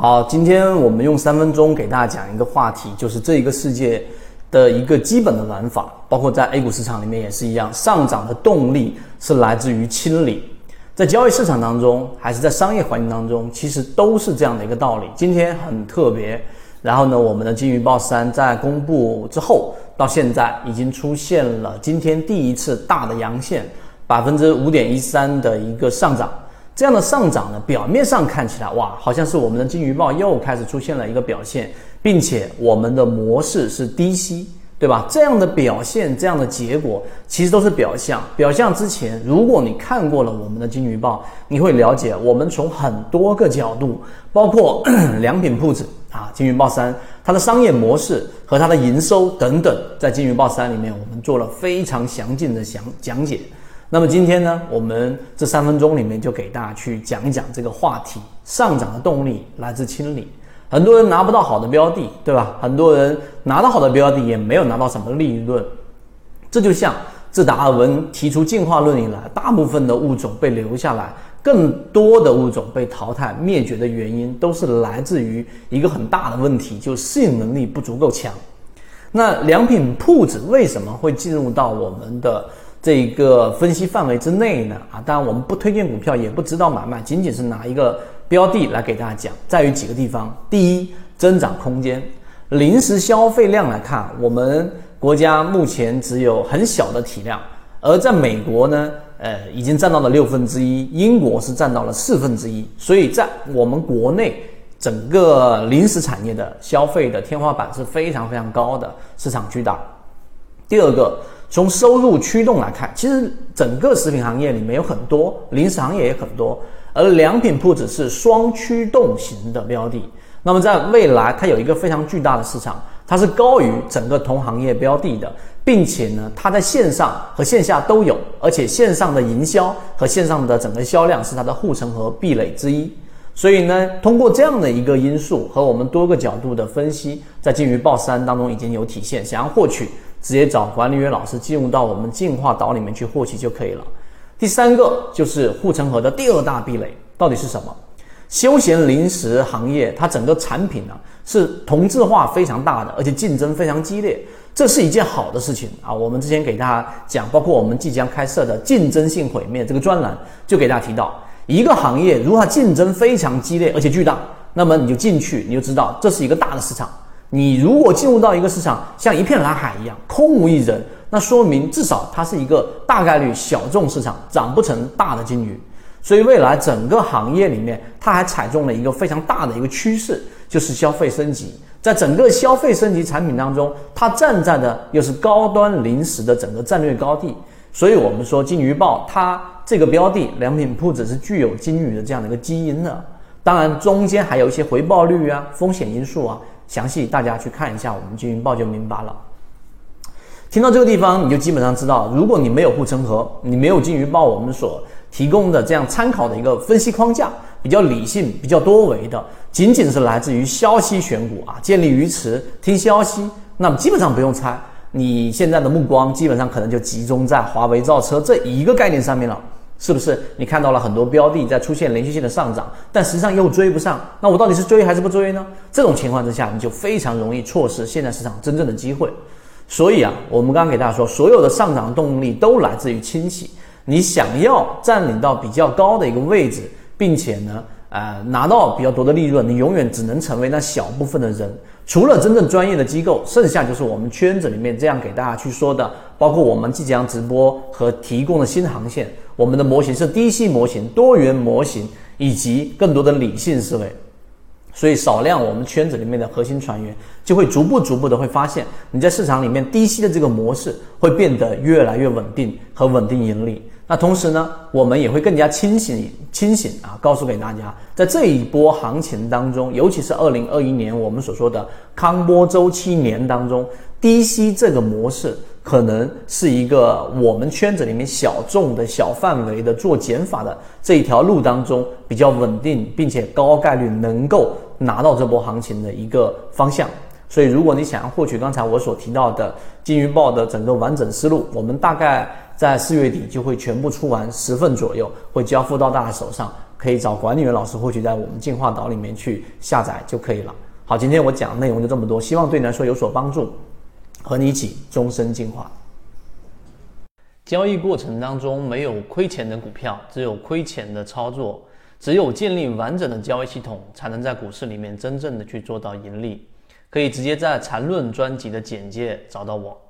好，今天我们用三分钟给大家讲一个话题，就是这一个世界的一个基本的玩法，包括在 A 股市场里面也是一样，上涨的动力是来自于清理，在交易市场当中，还是在商业环境当中，其实都是这样的一个道理。今天很特别，然后呢，我们的金鱼报三在公布之后，到现在已经出现了今天第一次大的阳线，百分之五点一三的一个上涨。这样的上涨呢，表面上看起来哇，好像是我们的金鱼报又开始出现了一个表现，并且我们的模式是低吸，对吧？这样的表现，这样的结果，其实都是表象。表象之前，如果你看过了我们的金鱼报，你会了解我们从很多个角度，包括 良品铺子啊，金鱼报三它的商业模式和它的营收等等，在金鱼报三里面，我们做了非常详尽的详讲解。那么今天呢，我们这三分钟里面就给大家去讲一讲这个话题：上涨的动力来自清理。很多人拿不到好的标的，对吧？很多人拿到好的标的也没有拿到什么利润。这就像自达尔文提出进化论以来，大部分的物种被留下来，更多的物种被淘汰灭绝的原因，都是来自于一个很大的问题，就适应能力不足够强。那良品铺子为什么会进入到我们的？这一个分析范围之内呢，啊，当然我们不推荐股票，也不指导买卖，仅仅是拿一个标的来给大家讲，在于几个地方。第一，增长空间，零食消费量来看，我们国家目前只有很小的体量，而在美国呢，呃，已经占到了六分之一，英国是占到了四分之一，所以在我们国内整个零食产业的消费的天花板是非常非常高的，市场巨大。第二个。从收入驱动来看，其实整个食品行业里面有很多，零食行业也很多，而良品铺子是双驱动型的标的。那么在未来，它有一个非常巨大的市场，它是高于整个同行业标的的，并且呢，它在线上和线下都有，而且线上的营销和线上的整个销量是它的护城河壁垒之一。所以呢，通过这样的一个因素和我们多个角度的分析，在金鱼报三当中已经有体现。想要获取。直接找管理员老师进入到我们进化岛里面去获取就可以了。第三个就是护城河的第二大壁垒到底是什么？休闲零食行业它整个产品呢是同质化非常大的，而且竞争非常激烈，这是一件好的事情啊。我们之前给大家讲，包括我们即将开设的竞争性毁灭这个专栏，就给大家提到，一个行业如果它竞争非常激烈而且巨大，那么你就进去，你就知道这是一个大的市场。你如果进入到一个市场像一片蓝海一样空无一人，那说明至少它是一个大概率小众市场，长不成大的金鱼。所以未来整个行业里面，它还踩中了一个非常大的一个趋势，就是消费升级。在整个消费升级产品当中，它站在的又是高端零食的整个战略高地。所以我们说金鱼报它这个标的良品铺子是具有金鱼的这样的一个基因的。当然中间还有一些回报率啊、风险因素啊。详细大家去看一下我们金云报就明白了。听到这个地方，你就基本上知道，如果你没有护城河，你没有金鱼报我们所提供的这样参考的一个分析框架，比较理性、比较多维的，仅仅是来自于消息选股啊，建立鱼池听消息，那么基本上不用猜，你现在的目光基本上可能就集中在华为造车这一个概念上面了。是不是你看到了很多标的在出现连续性的上涨，但实际上又追不上？那我到底是追还是不追呢？这种情况之下，你就非常容易错失现在市场真正的机会。所以啊，我们刚刚给大家说，所有的上涨动力都来自于清洗。你想要占领到比较高的一个位置，并且呢，呃，拿到比较多的利润，你永远只能成为那小部分的人。除了真正专业的机构，剩下就是我们圈子里面这样给大家去说的，包括我们即将直播和提供的新航线。我们的模型是低息模型、多元模型以及更多的理性思维，所以少量我们圈子里面的核心船员就会逐步逐步的会发现，你在市场里面低息的这个模式会变得越来越稳定和稳定盈利。那同时呢，我们也会更加清醒清醒啊，告诉给大家，在这一波行情当中，尤其是二零二一年我们所说的康波周期年当中，低息这个模式可能是一个我们圈子里面小众的小范围的做减法的这一条路当中比较稳定，并且高概率能够拿到这波行情的一个方向。所以，如果你想要获取刚才我所提到的金鱼报的整个完整思路，我们大概在四月底就会全部出完十份左右，会交付到大家手上，可以找管理员老师，获取在我们进化岛里面去下载就可以了。好，今天我讲的内容就这么多，希望对你来说有所帮助，和你一起终身进化。交易过程当中没有亏钱的股票，只有亏钱的操作。只有建立完整的交易系统，才能在股市里面真正的去做到盈利。可以直接在缠论专辑的简介找到我。